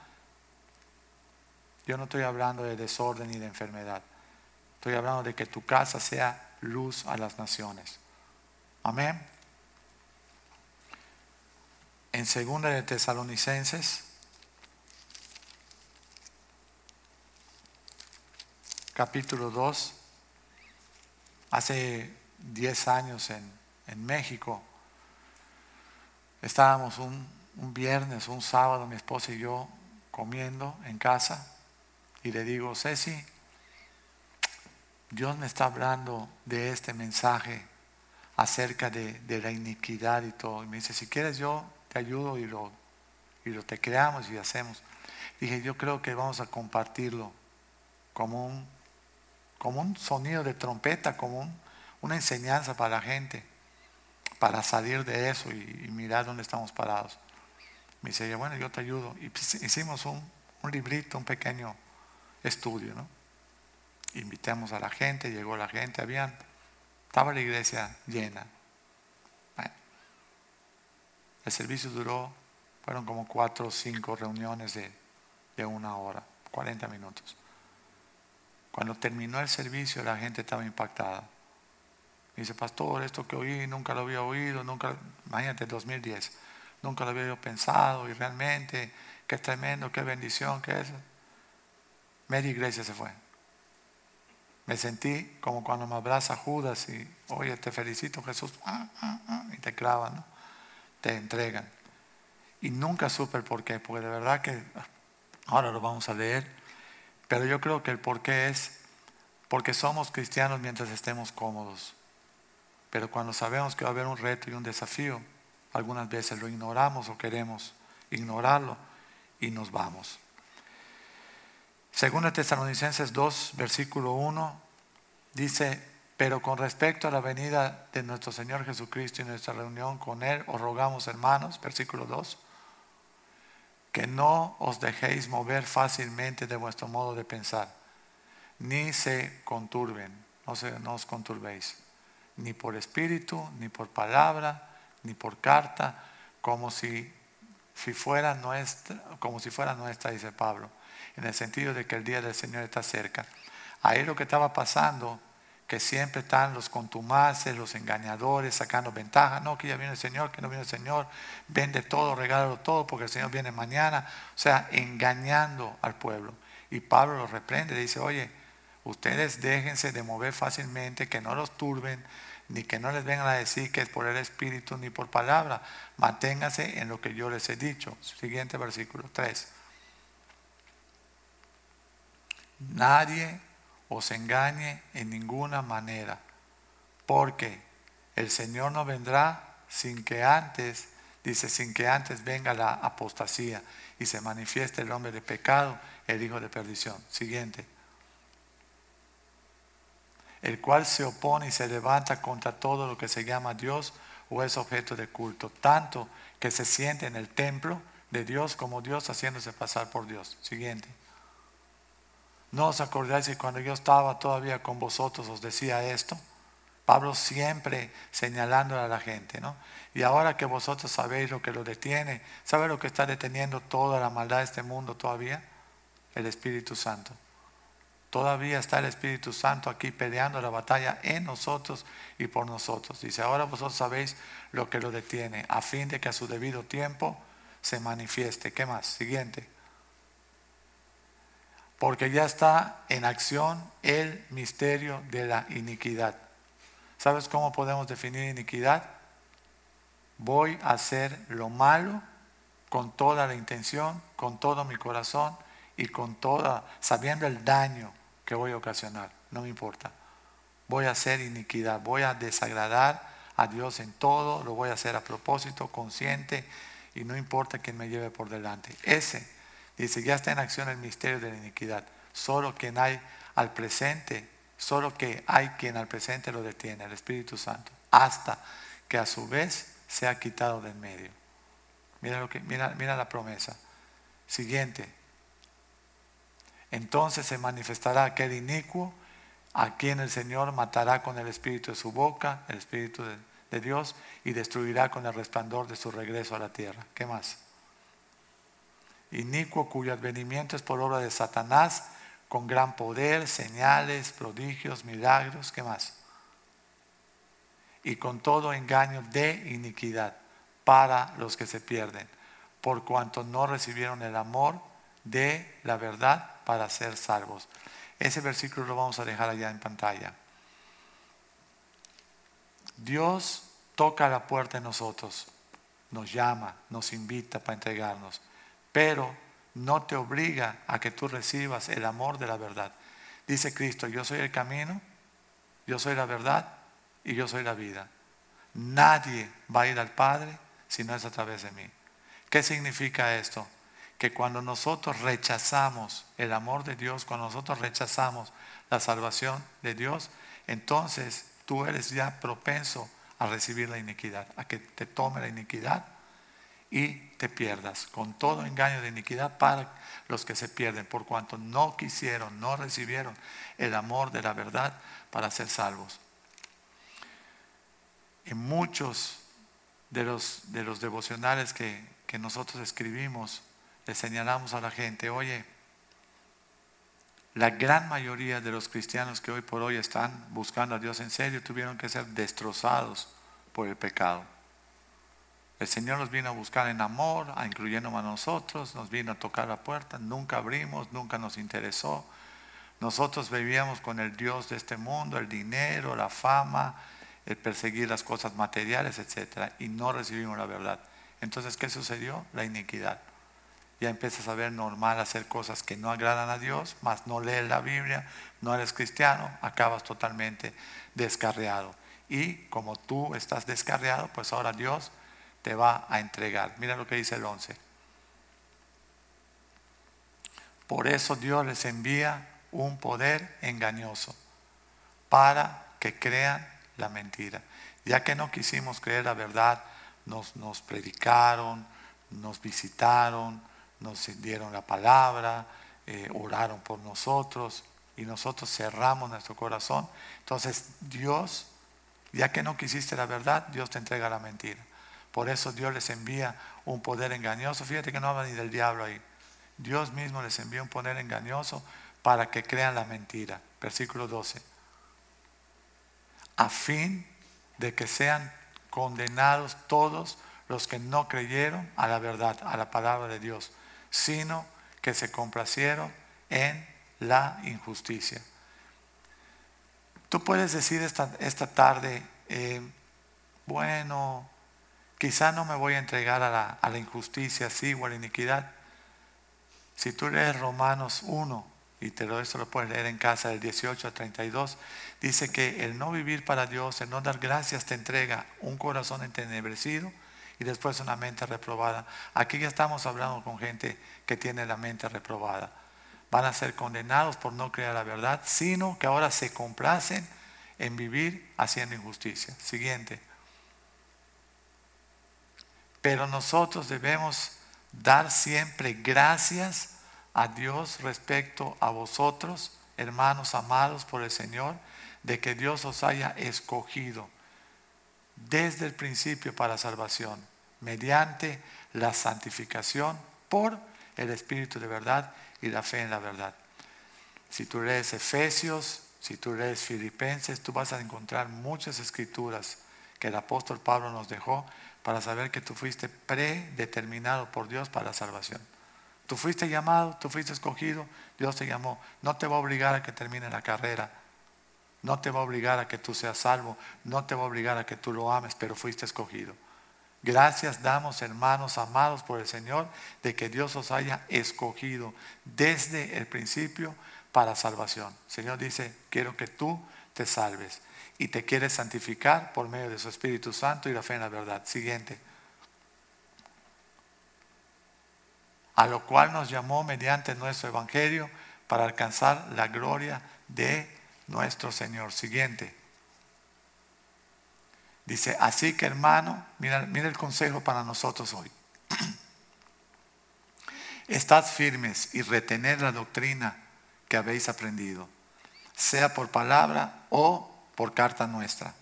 Yo no estoy hablando de desorden ni de enfermedad. Estoy hablando de que tu casa sea luz a las naciones. Amén. En segunda de Tesalonicenses, capítulo 2, hace 10 años en, en México, estábamos un, viernes, un sábado, mi esposa y yo comiendo en casa. Y le digo, Ceci, Dios me está hablando de este mensaje acerca de, de, la iniquidad y todo. Y me dice, si quieres yo te ayudo y lo, y lo te creamos y hacemos. Dije, yo creo que vamos a compartirlo como un, como un sonido de trompeta, como una enseñanza para la gente, para salir de eso y, mirar dónde estamos parados. Me dice, bueno, yo te ayudo. Y pues hicimos un, un librito, un pequeño estudio, ¿no? Invitamos a la gente, llegó la gente, habían, estaba la iglesia llena. El servicio duró, fueron como cuatro o cinco reuniones de, de una hora, 40 minutos. Cuando terminó el servicio la gente estaba impactada. dice, pastor, esto que oí nunca lo había oído, nunca, imagínate, 2010, nunca lo había pensado y realmente, qué tremendo, qué bendición, qué es. Media iglesia se fue. Me sentí como cuando me abraza Judas y, oye, te felicito Jesús, ah, ah, ah", y te clavan, ¿no? Te entregan. Y nunca supe el por qué, porque de verdad que ahora lo vamos a leer, pero yo creo que el por qué es porque somos cristianos mientras estemos cómodos. Pero cuando sabemos que va a haber un reto y un desafío, algunas veces lo ignoramos o queremos ignorarlo y nos vamos. Según Tesalonicenses 2, versículo 1, dice, pero con respecto a la venida de nuestro Señor Jesucristo y nuestra reunión con Él, os rogamos, hermanos, versículo 2, que no os dejéis mover fácilmente de vuestro modo de pensar, ni se conturben, no, se, no os conturbéis, ni por espíritu, ni por palabra, ni por carta, como si, si fuera nuestra, como si fuera nuestra, dice Pablo, en el sentido de que el día del Señor está cerca. Ahí lo que estaba pasando, que siempre están los contumaces, los engañadores, sacando ventaja, no, que ya viene el Señor, que no viene el Señor, vende todo, regálalo todo, porque el Señor viene mañana, o sea, engañando al pueblo. Y Pablo los reprende, dice, oye, ustedes déjense de mover fácilmente, que no los turben, ni que no les vengan a decir que es por el Espíritu ni por palabra. Manténganse en lo que yo les he dicho. Siguiente versículo 3. Nadie os engañe en ninguna manera, porque el Señor no vendrá sin que antes, dice, sin que antes venga la apostasía y se manifieste el hombre de pecado, el hijo de perdición. Siguiente el cual se opone y se levanta contra todo lo que se llama Dios o es objeto de culto, tanto que se siente en el templo de Dios como Dios haciéndose pasar por Dios. Siguiente. ¿No os acordáis que cuando yo estaba todavía con vosotros os decía esto? Pablo siempre señalando a la gente, ¿no? Y ahora que vosotros sabéis lo que lo detiene, ¿sabe lo que está deteniendo toda la maldad de este mundo todavía? El Espíritu Santo. Todavía está el Espíritu Santo aquí peleando la batalla en nosotros y por nosotros. Dice, ahora vosotros sabéis lo que lo detiene, a fin de que a su debido tiempo se manifieste. ¿Qué más? Siguiente. Porque ya está en acción el misterio de la iniquidad. ¿Sabes cómo podemos definir iniquidad? Voy a hacer lo malo con toda la intención, con todo mi corazón y con toda, sabiendo el daño que voy a ocasionar, no me importa. Voy a hacer iniquidad, voy a desagradar a Dios en todo, lo voy a hacer a propósito, consciente, y no importa quién me lleve por delante. Ese, dice, ya está en acción el misterio de la iniquidad. Solo quien hay al presente, solo que hay quien al presente lo detiene, el Espíritu Santo, hasta que a su vez sea quitado del medio. Mira, lo que, mira, mira la promesa. Siguiente, entonces se manifestará aquel inicuo a quien el Señor matará con el espíritu de su boca, el espíritu de, de Dios, y destruirá con el resplandor de su regreso a la tierra. ¿Qué más? Inicuo cuyo advenimiento es por obra de Satanás, con gran poder, señales, prodigios, milagros. ¿Qué más? Y con todo engaño de iniquidad para los que se pierden, por cuanto no recibieron el amor de la verdad para ser salvos. Ese versículo lo vamos a dejar allá en pantalla. Dios toca la puerta en nosotros, nos llama, nos invita para entregarnos, pero no te obliga a que tú recibas el amor de la verdad. Dice Cristo, yo soy el camino, yo soy la verdad y yo soy la vida. Nadie va a ir al Padre si no es a través de mí. ¿Qué significa esto? que cuando nosotros rechazamos el amor de Dios, cuando nosotros rechazamos la salvación de Dios, entonces tú eres ya propenso a recibir la iniquidad, a que te tome la iniquidad y te pierdas con todo engaño de iniquidad para los que se pierden, por cuanto no quisieron, no recibieron el amor de la verdad para ser salvos. En muchos de los, de los devocionales que, que nosotros escribimos, le señalamos a la gente, oye, la gran mayoría de los cristianos que hoy por hoy están buscando a Dios en serio tuvieron que ser destrozados por el pecado. El Señor nos vino a buscar en amor, a incluyéndonos a nosotros, nos vino a tocar la puerta, nunca abrimos, nunca nos interesó. Nosotros vivíamos con el Dios de este mundo, el dinero, la fama, el perseguir las cosas materiales, etc. Y no recibimos la verdad. Entonces, ¿qué sucedió? La iniquidad ya empiezas a ver normal hacer cosas que no agradan a Dios, más no lees la Biblia, no eres cristiano, acabas totalmente descarriado. Y como tú estás descarriado, pues ahora Dios te va a entregar. Mira lo que dice el 11. Por eso Dios les envía un poder engañoso para que crean la mentira. Ya que no quisimos creer la verdad, nos, nos predicaron, nos visitaron, nos dieron la palabra, eh, oraron por nosotros y nosotros cerramos nuestro corazón. Entonces Dios Ya que no quisiste la verdad, Dios te entrega la mentira. Por eso Dios les envía un poder engañoso. Fíjate que no habla ni del diablo ahí. Dios mismo les envía un poder engañoso para que crean la mentira. Versículo 12. A fin de que sean condenados todos los que no creyeron a la verdad, a la palabra de Dios, sino que se complacieron en la injusticia. Tú puedes decir esta, esta tarde, eh, bueno, quizá no me voy a entregar a la, injusticia, sí, o a la iniquidad. Si tú lees Romanos 1, y te lo, esto lo puedes leer en casa del 18 a 32, dice que el no vivir para Dios, el no dar gracias te entrega un corazón entenebrecido y después una mente reprobada. Aquí ya estamos hablando con gente que tiene la mente reprobada. Van a ser condenados por no creer la verdad, sino que ahora se complacen en vivir haciendo injusticia. Siguiente. Pero nosotros debemos dar siempre gracias a Dios respecto a vosotros, hermanos amados por el Señor, de que Dios os haya escogido desde el principio para salvación, mediante la santificación por el Espíritu de verdad y la fe en la verdad. Si tú lees Efesios, si tú lees Filipenses, tú vas a encontrar muchas escrituras que el apóstol Pablo nos dejó para saber que tú fuiste predeterminado por Dios para la salvación. Tú fuiste llamado, tú fuiste escogido, Dios te llamó. No te va a obligar a que termine la carrera, no te va a obligar a que tú seas salvo, no te va a obligar a que tú lo ames, pero fuiste escogido. Gracias damos, hermanos amados por el Señor, de que Dios os haya escogido desde el principio para salvación. Señor dice, quiero que tú te salves y te quieres santificar por medio de su Espíritu Santo y la fe en la verdad. Siguiente. A lo cual nos llamó mediante nuestro Evangelio para alcanzar la gloria de nuestro Señor. Siguiente. Dice, así que hermano, mira, mira el consejo para nosotros hoy. Estad firmes y retener la doctrina que habéis aprendido, sea por palabra o por carta nuestra.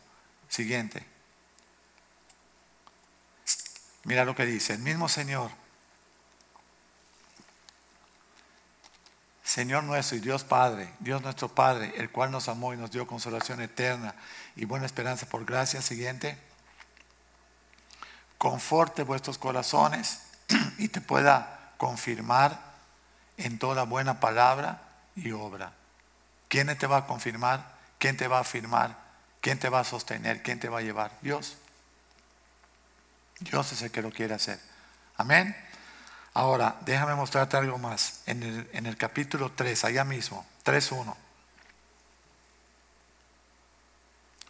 Siguiente. Mira lo que dice, el mismo Señor Señor nuestro y Dios Padre, Dios nuestro Padre, el cual nos amó y nos dio consolación eterna y buena esperanza por gracia. Siguiente. Conforte vuestros corazones y te pueda confirmar en toda buena palabra y obra. ¿Quién te va a confirmar? ¿Quién te va a afirmar? ¿Quién te va a sostener? ¿Quién te va a llevar? Dios. Dios es el que lo quiere hacer. Amén. Ahora, déjame mostrarte algo más. En el, en el capítulo 3, allá mismo, 3.1.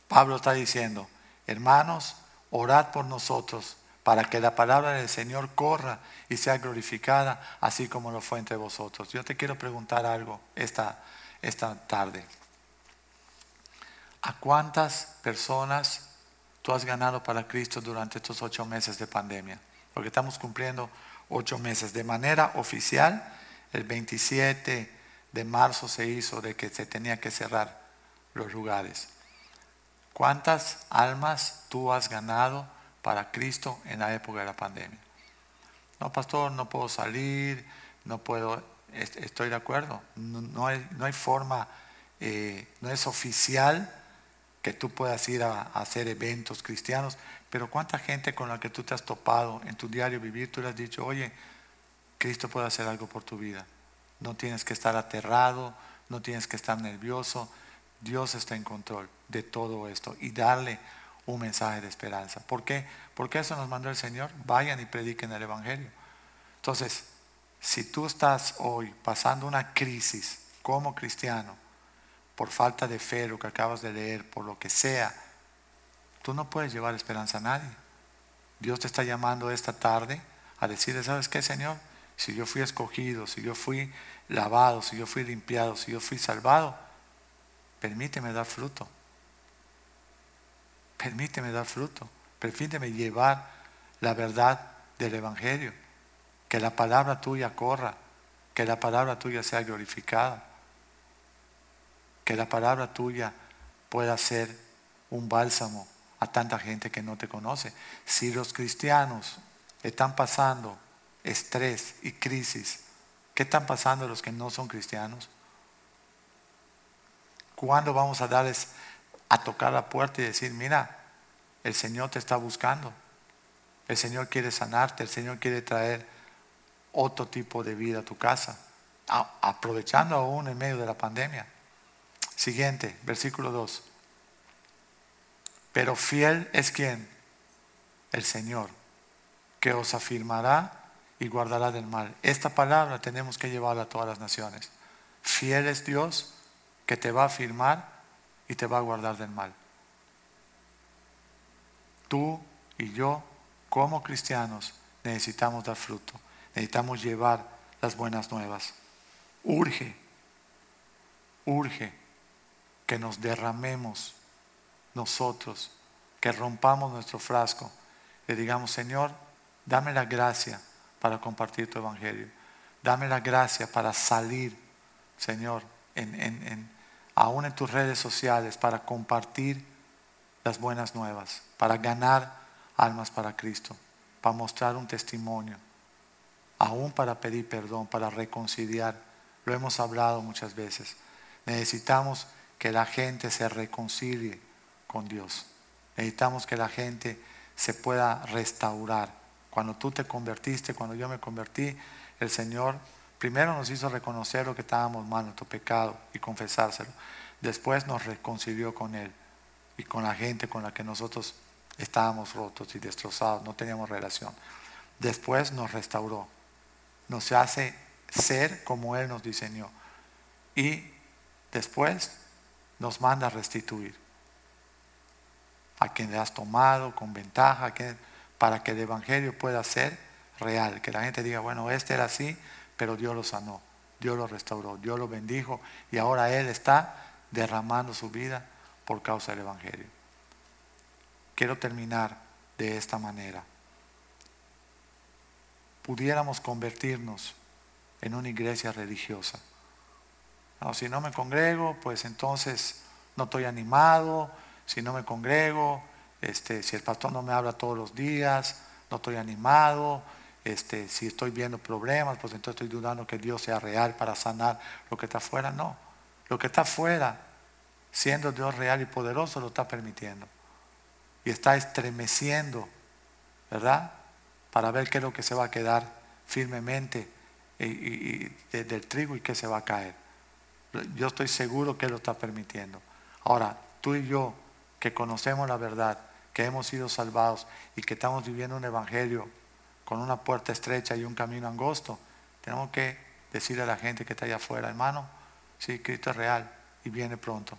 Pablo está diciendo, hermanos, orad por nosotros para que la palabra del Señor corra y sea glorificada, así como lo fue entre vosotros. Yo te quiero preguntar algo esta, esta tarde. ¿A cuántas personas tú has ganado para Cristo durante estos ocho meses de pandemia? Porque estamos cumpliendo ocho meses. De manera oficial, el 27 de marzo se hizo de que se tenía que cerrar los lugares. ¿Cuántas almas tú has ganado para Cristo en la época de la pandemia? No, pastor, no puedo salir, no puedo, estoy de acuerdo, no, hay, no hay, forma, eh, no es oficial que tú puedas ir a hacer eventos cristianos, pero cuánta gente con la que tú te has topado en tu diario vivir, tú le has dicho, oye, Cristo puede hacer algo por tu vida. No tienes que estar aterrado, no tienes que estar nervioso. Dios está en control de todo esto y darle un mensaje de esperanza. ¿Por qué? Porque eso nos mandó el Señor. Vayan y prediquen el Evangelio. Entonces, si tú estás hoy pasando una crisis como cristiano, por falta de fe, lo que acabas de leer, por lo que sea, Tú no puedes llevar esperanza a nadie. Dios te está llamando esta tarde a decirle, ¿sabes qué, Señor? Si yo fui escogido, si yo fui lavado, si yo fui limpiado, si yo fui salvado, permíteme dar fruto. Permíteme dar fruto. Permíteme llevar la verdad del Evangelio. Que la palabra tuya corra. Que la palabra tuya sea glorificada. Que la palabra tuya pueda ser un bálsamo a tanta gente que no te conoce. Si los cristianos están pasando estrés y crisis, ¿qué están pasando los que no son cristianos? ¿Cuándo vamos a darles a tocar la puerta y decir, mira, el Señor te está buscando? El Señor quiere sanarte, el Señor quiere traer otro tipo de vida a tu casa, aprovechando aún en medio de la pandemia. Siguiente, versículo 2. Pero fiel es quien? El Señor, que os afirmará y guardará del mal. Esta palabra tenemos que llevarla a todas las naciones. Fiel es Dios que te va a afirmar y te va a guardar del mal. Tú y yo, como cristianos, necesitamos dar fruto. Necesitamos llevar las buenas nuevas. Urge, urge que nos derramemos nosotros, que rompamos nuestro frasco, le digamos, Señor, dame la gracia para compartir tu evangelio. Dame la gracia para salir, Señor, aún en tus redes sociales, para compartir las buenas nuevas, para ganar almas para Cristo, para mostrar un testimonio, aún para pedir perdón, para reconciliar. Lo hemos hablado muchas veces. Necesitamos que la gente se reconcilie con Dios. Necesitamos que la gente se pueda restaurar. Cuando tú te convertiste, cuando yo me convertí, el Señor primero nos hizo reconocer lo que estábamos mal, nuestro pecado, y confesárselo. Después nos reconcilió con Él y con la gente con la que nosotros estábamos rotos y destrozados, no teníamos relación. Después nos restauró, nos hace ser como Él nos diseñó. Y después nos manda a restituir a quien le has tomado con ventaja, para que el Evangelio pueda ser real, que la gente diga, bueno, este era así, pero Dios lo sanó, Dios lo restauró, Dios lo bendijo y ahora Él está derramando su vida por causa del Evangelio. Quiero terminar de esta manera. Pudiéramos convertirnos en una iglesia religiosa. Si no me congrego, pues entonces no estoy animado, si no me congrego, este, si el pastor no me habla todos los días, no estoy animado, este, si estoy viendo problemas, pues entonces estoy dudando que Dios sea real para sanar lo que está afuera. No, lo que está afuera, siendo Dios real y poderoso, lo está permitiendo. Y está estremeciendo, ¿verdad? Para ver qué es lo que se va a quedar firmemente del trigo y qué se va a caer. Yo estoy seguro que lo está permitiendo. Ahora, tú y yo que conocemos la verdad, que hemos sido salvados y que estamos viviendo un evangelio con una puerta estrecha y un camino angosto, tenemos que decirle a la gente que está allá afuera, hermano, sí, Cristo es real y viene pronto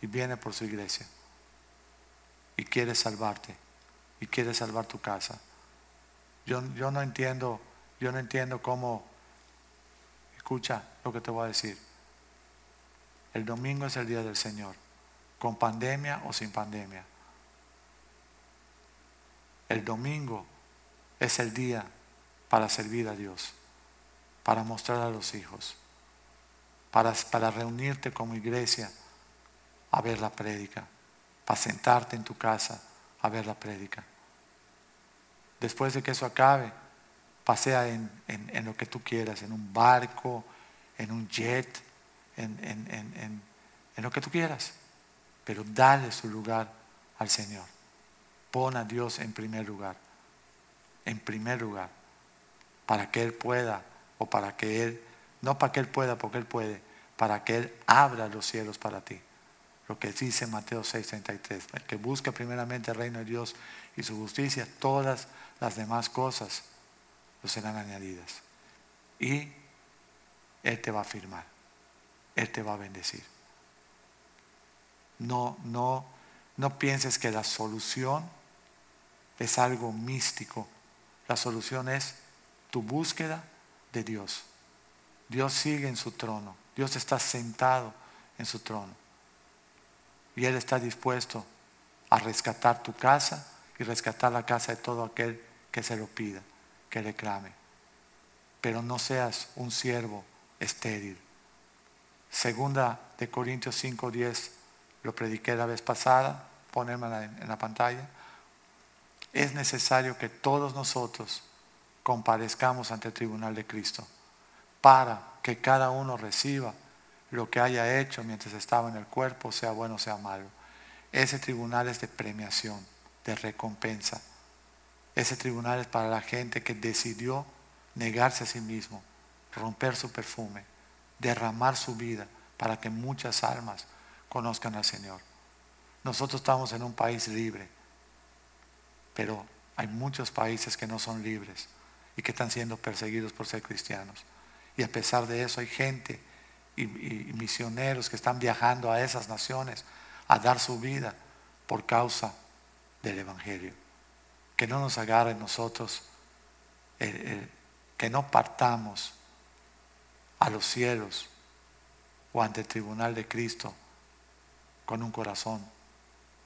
y viene por su iglesia y quiere salvarte y quiere salvar tu casa. Yo no entiendo, yo no entiendo cómo, escucha lo que te voy a decir. El domingo es el día del Señor con pandemia o sin pandemia. El domingo es el día para servir a Dios, para mostrar a los hijos, para, para reunirte como iglesia a ver la prédica, para sentarte en tu casa a ver la prédica. Después de que eso acabe, pasea en, en, lo que tú quieras, en un barco, en un jet, en, en lo que tú quieras pero dale su lugar al Señor. Pon a Dios en primer lugar, en primer lugar, para que Él pueda, o para que Él, no para que Él pueda, porque Él puede, para que Él abra los cielos para ti. Lo que dice Mateo 6:33, el que busca primeramente el reino de Dios y su justicia, todas las demás cosas lo serán añadidas. Y Él te va a firmar, Él te va a bendecir. No, no, no pienses que la solución es algo místico. La solución es tu búsqueda de Dios. Dios sigue en su trono. Dios está sentado en su trono. Y Él está dispuesto a rescatar tu casa y rescatar la casa de todo aquel que se lo pida, que le clame. Pero no seas un siervo estéril. Segunda de Corintios 5:10 lo prediqué la vez pasada, ponerla en la pantalla. Es necesario que todos nosotros comparezcamos ante el tribunal de Cristo para que cada uno reciba lo que haya hecho mientras estaba en el cuerpo, sea bueno o sea malo. Ese tribunal es de premiación, de recompensa. Ese tribunal es para la gente que decidió negarse a sí mismo, romper su perfume, derramar su vida para que muchas almas conozcan al Señor. Nosotros estamos en un país libre, pero hay muchos países que no son libres y que están siendo perseguidos por ser cristianos. Y a pesar de eso hay gente y, misioneros que están viajando a esas naciones a dar su vida por causa del Evangelio. Que no nos agarre nosotros, que no partamos a los cielos o ante el tribunal de Cristo con un corazón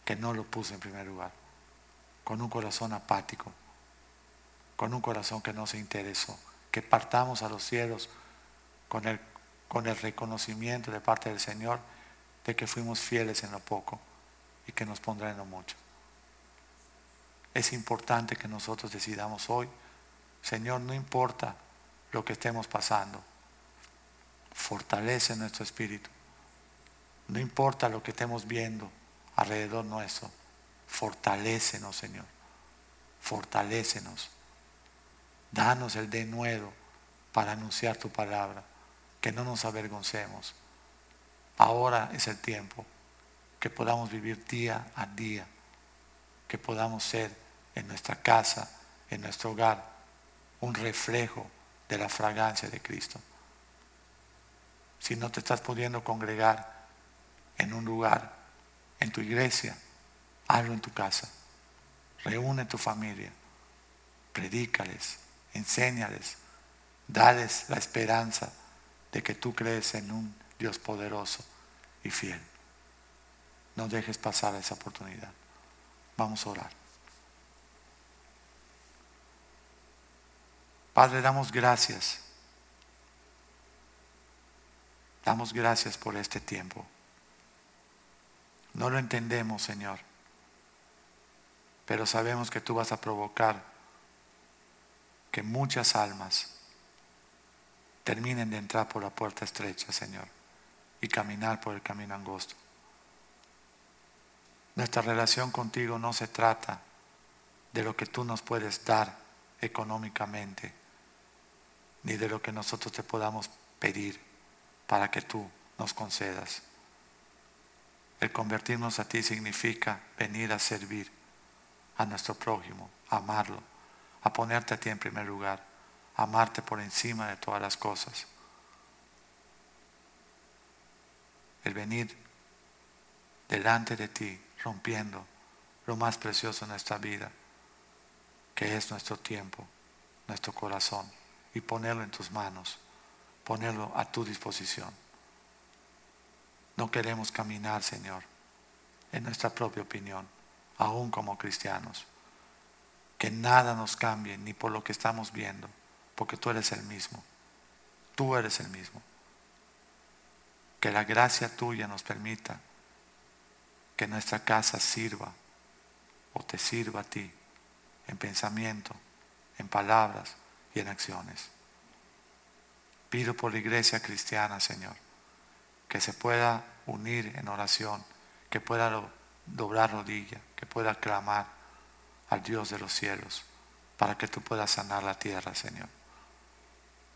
que no lo puso en primer lugar, con un corazón apático, con un corazón que no se interesó, que partamos a los cielos con el, con el reconocimiento de parte del Señor de que fuimos fieles en lo poco y que nos pondrá en lo mucho. Es importante que nosotros decidamos hoy, Señor, no importa lo que estemos pasando, fortalece nuestro espíritu. No importa lo que estemos viendo alrededor nuestro, fortalécenos, Señor. Fortalécenos. Danos el denuedo para anunciar tu palabra, que no nos avergoncemos. Ahora es el tiempo que podamos vivir día a día, que podamos ser en nuestra casa, en nuestro hogar, un reflejo de la fragancia de Cristo. Si no te estás pudiendo congregar en un lugar, en tu iglesia, hazlo en tu casa. Reúne tu familia, predícales, enséñales, dales la esperanza de que tú crees en un Dios poderoso y fiel. No dejes pasar esa oportunidad. Vamos a orar. Padre, damos gracias. Damos gracias por este tiempo. No lo entendemos, Señor, pero sabemos que tú vas a provocar que muchas almas terminen de entrar por la puerta estrecha, Señor, y caminar por el camino angosto. Nuestra relación contigo no se trata de lo que tú nos puedes dar económicamente, ni de lo que nosotros te podamos pedir para que tú nos concedas. El convertirnos a ti significa venir a servir a nuestro prójimo, a amarlo, a ponerte a ti en primer lugar amarte por encima de todas las cosas. El venir delante de ti, rompiendo lo más precioso en nuestra vida, que es nuestro tiempo, nuestro corazón, y ponerlo en tus manos, ponerlo a tu disposición. No queremos caminar, Señor, en nuestra propia opinión, aún como cristianos. Que nada nos cambie, ni por lo que estamos viendo, porque tú eres el mismo. Tú eres el mismo. Que la gracia tuya nos permita que nuestra casa sirva o te sirva a ti en pensamiento, en palabras y en acciones. Pido por la iglesia cristiana, Señor, que se pueda unir en oración, que pueda doblar rodilla, que pueda clamar al Dios de los cielos, para que tú puedas sanar la tierra, Señor.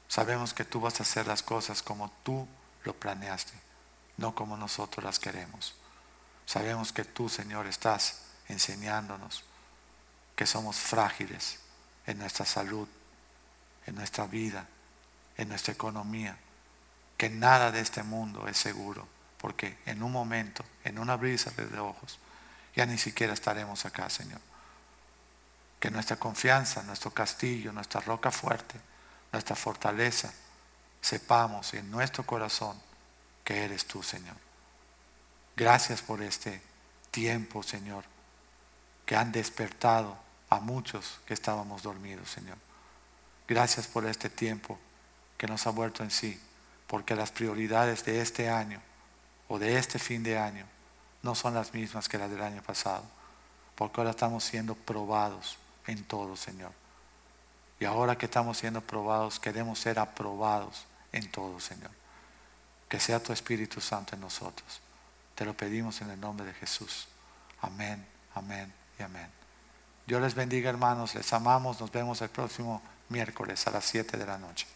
Sabemos que tú vas a hacer las cosas como tú lo planeaste, no como nosotros las queremos. Sabemos que tú, Señor, estás enseñándonos que somos frágiles en nuestra salud, en nuestra vida, en nuestra economía, que nada de este mundo es seguro, porque en un momento, en una brisa de ojos, ya ni siquiera estaremos acá, Señor. Que nuestra confianza, nuestro castillo, nuestra roca fuerte, nuestra fortaleza, sepamos en nuestro corazón que eres tú, Señor. Gracias por este tiempo, Señor, que han despertado a muchos que estábamos dormidos, Señor. Gracias por este tiempo que nos ha vuelto en sí, porque las prioridades de este año o de este fin de año no son las mismas que las del año pasado, porque ahora estamos siendo probados en todo, Señor. Y ahora que estamos siendo probados, queremos ser aprobados en todo, Señor. Que sea tu Espíritu Santo en nosotros. Te lo pedimos en el nombre de Jesús. Amén, amén y amén. Dios les bendiga, hermanos. Les amamos. Nos vemos el próximo miércoles a las 7 de la noche.